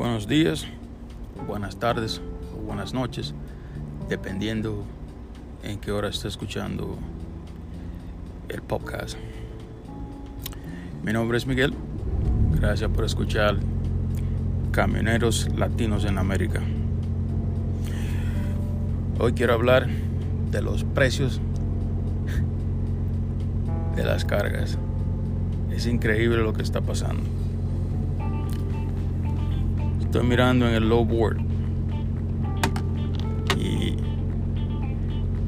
Buenos días, buenas tardes o buenas noches, dependiendo en qué hora esté escuchando el podcast. Mi nombre es Miguel, gracias por escuchar Camioneros Latinos en América. Hoy quiero hablar de los precios de las cargas. Es increíble lo que está pasando. Estoy mirando en el low board y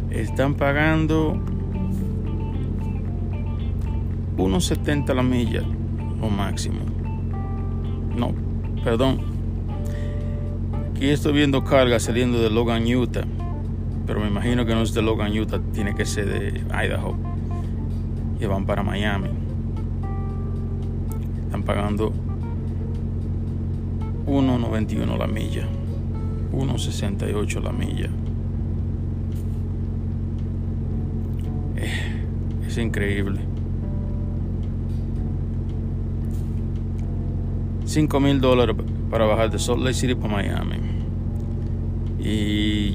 están pagando unos 70 la milla o máximo. No, perdón. Aquí estoy viendo cargas saliendo de Logan, Utah. Pero me imagino que no es de Logan, Utah, tiene que ser de Idaho. Y van para Miami. Están pagando 1.91 la milla. 1.68 la milla. Eh, es increíble. 5 mil dólares para bajar de Salt Lake City para Miami. Y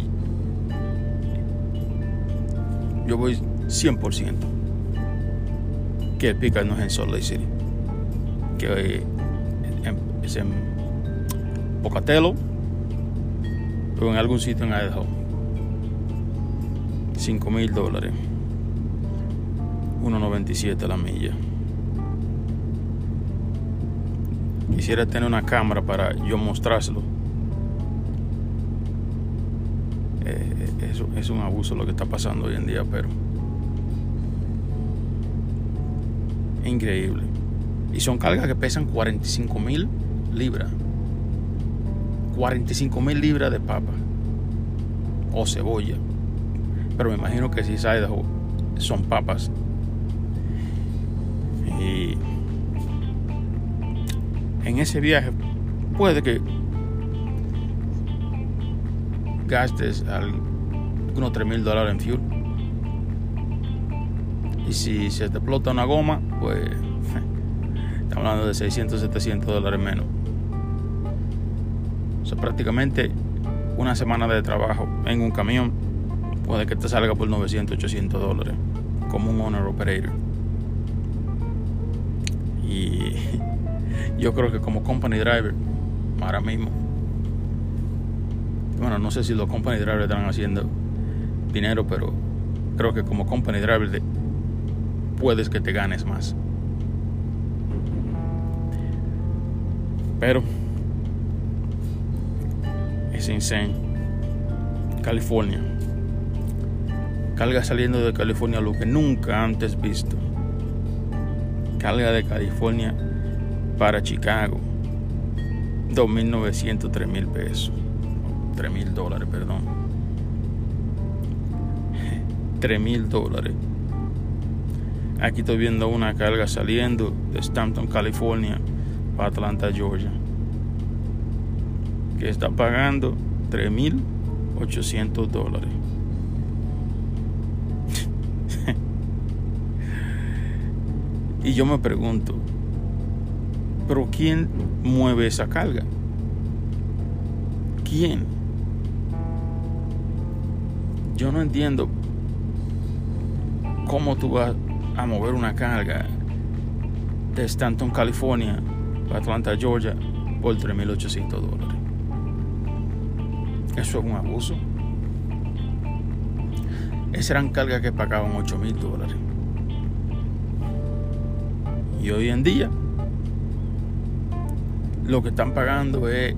yo voy 100% que el pica no es en Salt Lake City, que es en Pocatello o en algún sitio en Idaho. 5 mil dólares, 1.97 la milla. Quisiera tener una cámara para yo mostrárselo. Eh, es, es un abuso lo que está pasando hoy en día, pero increíble. Y son cargas que pesan 45 mil libras. 45 mil libras de papa o cebolla. Pero me imagino que si es Idaho son papas. Y en ese viaje puede que gastes unos 3 mil dólares en fuel. Y si se te explota una goma, pues estamos hablando de 600, 700 dólares menos. O sea, prácticamente una semana de trabajo en un camión puede que te salga por 900, 800 dólares como un owner operator. Y yo creo que como company driver, ahora mismo, bueno, no sé si los company drivers están haciendo dinero, pero creo que como company driver de, puedes que te ganes más. Pero es insane. California. Carga saliendo de California lo que nunca antes visto. Carga de California para Chicago. 2.900, 3.000 pesos. 3.000 dólares, perdón. 3.000 dólares. Aquí estoy viendo una carga saliendo de Stanton, California, para Atlanta, Georgia. Que está pagando 3.800 dólares. y yo me pregunto, ¿pero quién mueve esa carga? ¿Quién? Yo no entiendo cómo tú vas a mover una carga de Stanton, California, a Atlanta, Georgia, por 3.800 dólares. Eso es un abuso. Esas eran cargas que pagaban 8.000 dólares. Y hoy en día, lo que están pagando es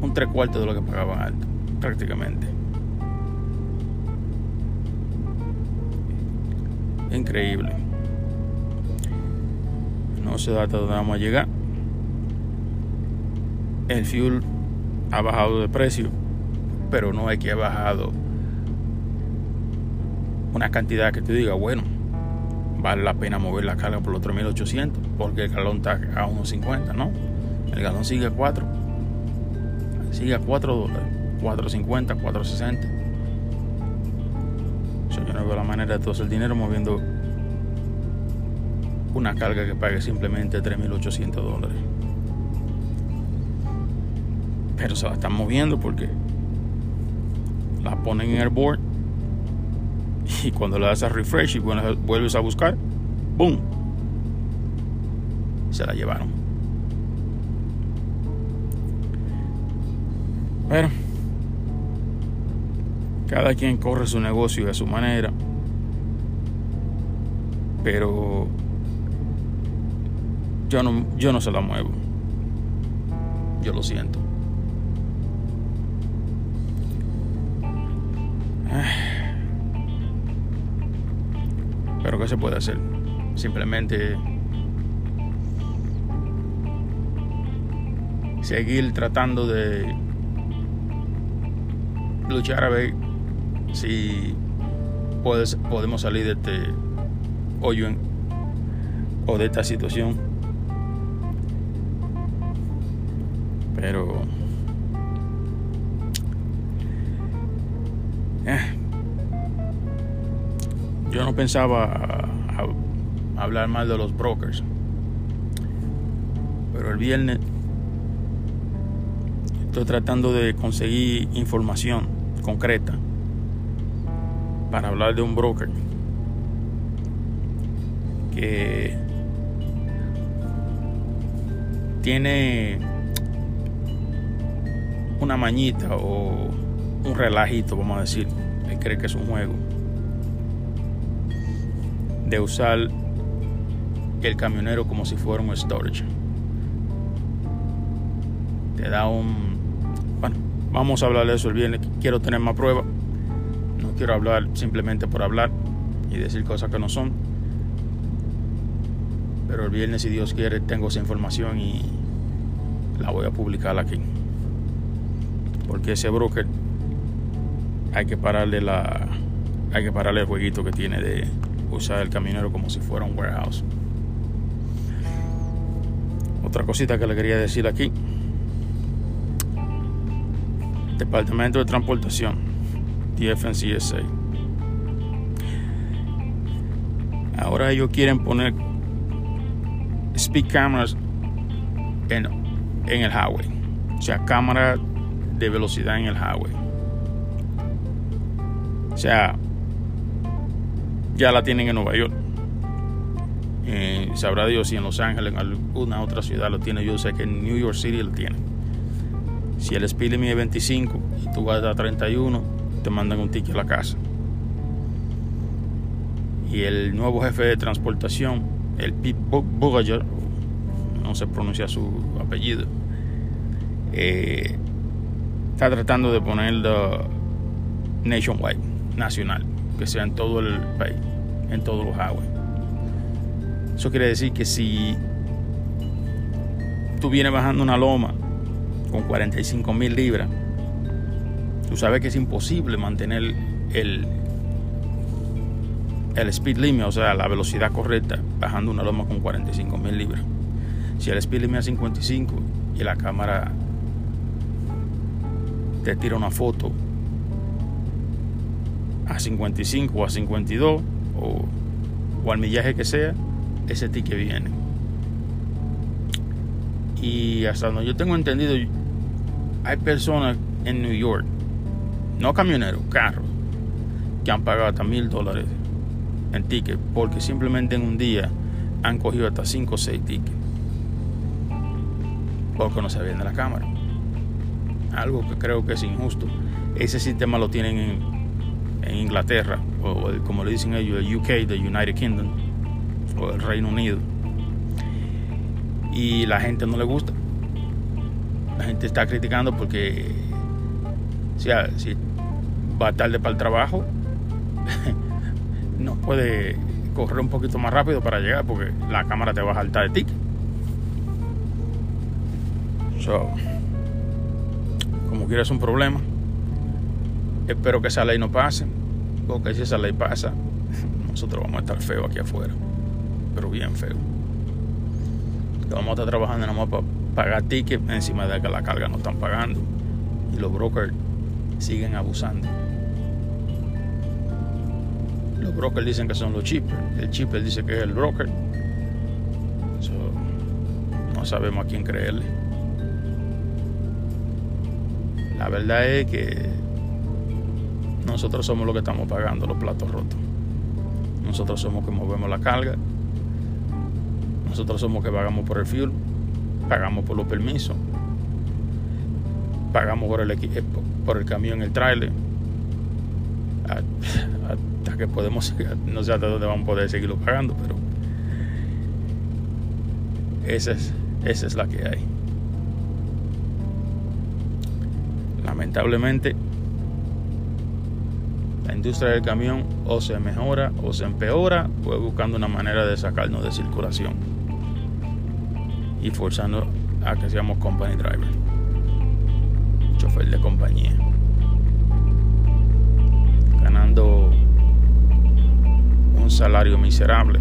un tres cuartos de lo que pagaban alto, prácticamente. Increíble. No sé hasta dónde vamos a llegar. El fuel ha bajado de precio, pero no es que ha bajado una cantidad que te diga, bueno, vale la pena mover la carga por los 3800 porque el galón está a 1.50, ¿no? El galón sigue a 4. Sigue a 4 dólares, 4.50, 4.60. yo no veo la manera de todo el dinero moviendo una carga que pague simplemente 3.800 dólares. Pero se la están moviendo porque la ponen en el board y cuando le das a refresh y vuelves a buscar, ¡boom! Se la llevaron. Pero cada quien corre su negocio de su manera. Pero yo no, yo no se la muevo. Yo lo siento. Pero ¿qué se puede hacer? Simplemente seguir tratando de luchar a ver si podemos salir de este hoyo o de esta situación. Pero eh, yo no pensaba hablar mal de los brokers. Pero el viernes estoy tratando de conseguir información concreta para hablar de un broker que tiene una mañita o un relajito, vamos a decir, él cree que es un juego, de usar el camionero como si fuera un storage. Te da un... Bueno, vamos a hablar de eso el viernes. Quiero tener más pruebas. No quiero hablar simplemente por hablar y decir cosas que no son. Pero el viernes, si Dios quiere, tengo esa información y la voy a publicar aquí. Porque ese broker hay que pararle la hay que pararle el jueguito que tiene de usar el camionero como si fuera un warehouse. Otra cosita que le quería decir aquí. Departamento de Transportación, DFNCSA. Ahora ellos quieren poner speed cameras en, en el highway. O sea, cámara de velocidad en el highway. O sea, ya la tienen en Nueva York. Eh, sabrá Dios si en Los Ángeles, en alguna otra ciudad lo tiene. Yo sé que en New York City lo tiene. Si el speed limit es 25 y tú vas a 31, te mandan un ticket a la casa. Y el nuevo jefe de transportación, el Pete Buttigieg, no se pronuncia su apellido, eh, está tratando de ponerlo nationwide, nacional, que sea en todo el país, en todos los highways. Eso quiere decir que si tú vienes bajando una loma con 45 mil libras, tú sabes que es imposible mantener el, el speed limit, o sea, la velocidad correcta, bajando una loma con 45 mil libras. Si el speed limit es 55 y la cámara te tira una foto a 55 o a 52 o, o al millaje que sea, ese ticket viene. Y hasta donde yo tengo entendido, hay personas en New York, no camioneros, carros, que han pagado hasta mil dólares en ticket porque simplemente en un día han cogido hasta 5 o 6 tickets porque no se ven la cámara. Algo que creo que es injusto. Ese sistema lo tienen en, en Inglaterra, o como le dicen ellos, el UK, the United Kingdom o el Reino Unido. Y la gente no le gusta. La gente está criticando porque si, si va tarde para el trabajo, no puede correr un poquito más rápido para llegar porque la cámara te va a saltar de ti. So, como quieras un problema. Espero que esa ley no pase, porque si esa ley pasa, nosotros vamos a estar feos aquí afuera pero bien feo. Que vamos a estar trabajando nada más para pagar tickets encima de que la carga no están pagando. Y los brokers siguen abusando. Los brokers dicen que son los chippers. El chipper dice que es el broker. no sabemos a quién creerle. La verdad es que nosotros somos los que estamos pagando los platos rotos. Nosotros somos que movemos la carga. Nosotros somos que pagamos por el fuel, pagamos por los permisos, pagamos por el, eh, por el camión, el trailer. Hasta que podemos, no sé hasta dónde vamos a poder seguirlo pagando, pero esa es, esa es la que hay. Lamentablemente, la industria del camión o se mejora o se empeora, pues buscando una manera de sacarnos de circulación y forzando a que seamos company driver, chofer de compañía, ganando un salario miserable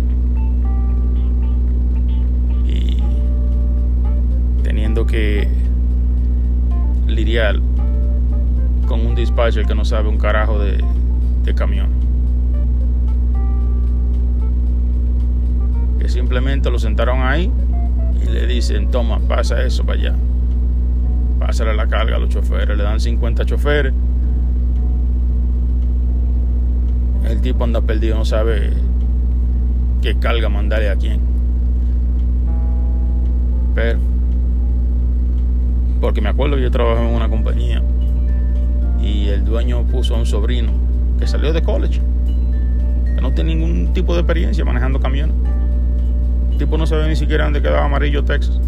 y teniendo que lidiar con un dispatcher que no sabe un carajo de, de camión. Que simplemente lo sentaron ahí y le dicen, toma, pasa eso para allá. Pásale la carga a los choferes. Le dan 50 choferes. El tipo anda perdido, no sabe qué carga mandarle a quién. Pero, porque me acuerdo que yo trabajaba en una compañía y el dueño puso a un sobrino salió de college, que no tiene ningún tipo de experiencia manejando camiones. El tipo no sabe ni siquiera dónde quedaba Amarillo, Texas.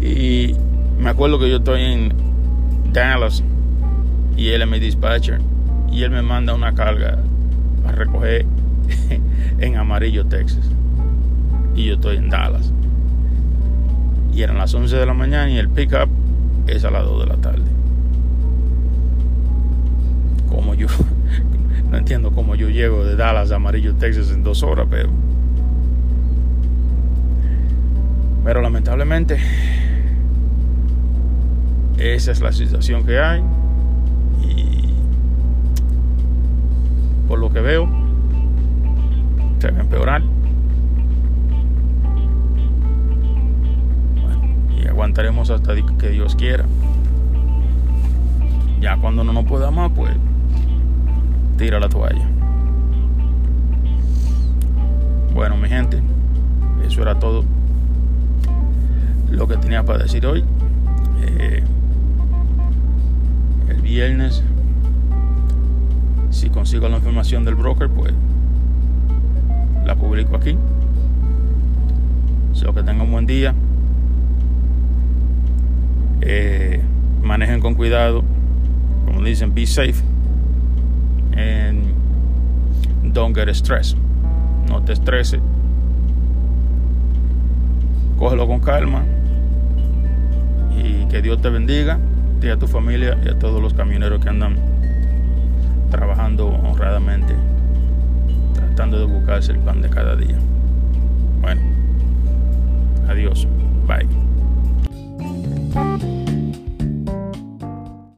Y me acuerdo que yo estoy en Dallas y él es mi dispatcher y él me manda una carga a recoger en Amarillo, Texas. Y yo estoy en Dallas. Y eran las 11 de la mañana y el pickup es a las 2 de la tarde. Como yo, no entiendo cómo yo llego de Dallas a Amarillo, Texas en dos horas, pero. Pero lamentablemente, esa es la situación que hay. Y por lo que veo, se va a empeorar. Bueno, y aguantaremos hasta que Dios quiera. Ya cuando no nos pueda más, pues tira la toalla. Bueno, mi gente, eso era todo lo que tenía para decir hoy. Eh, el viernes, si consigo la información del broker, pues la publico aquí. Espero que tengan un buen día. Eh, manejen con cuidado. Como dicen, be safe and don't get stressed. No te estreses. Cógelo con calma y que Dios te bendiga, y a tu familia y a todos los camioneros que andan trabajando honradamente, tratando de buscarse el pan de cada día. Bueno, adiós, bye.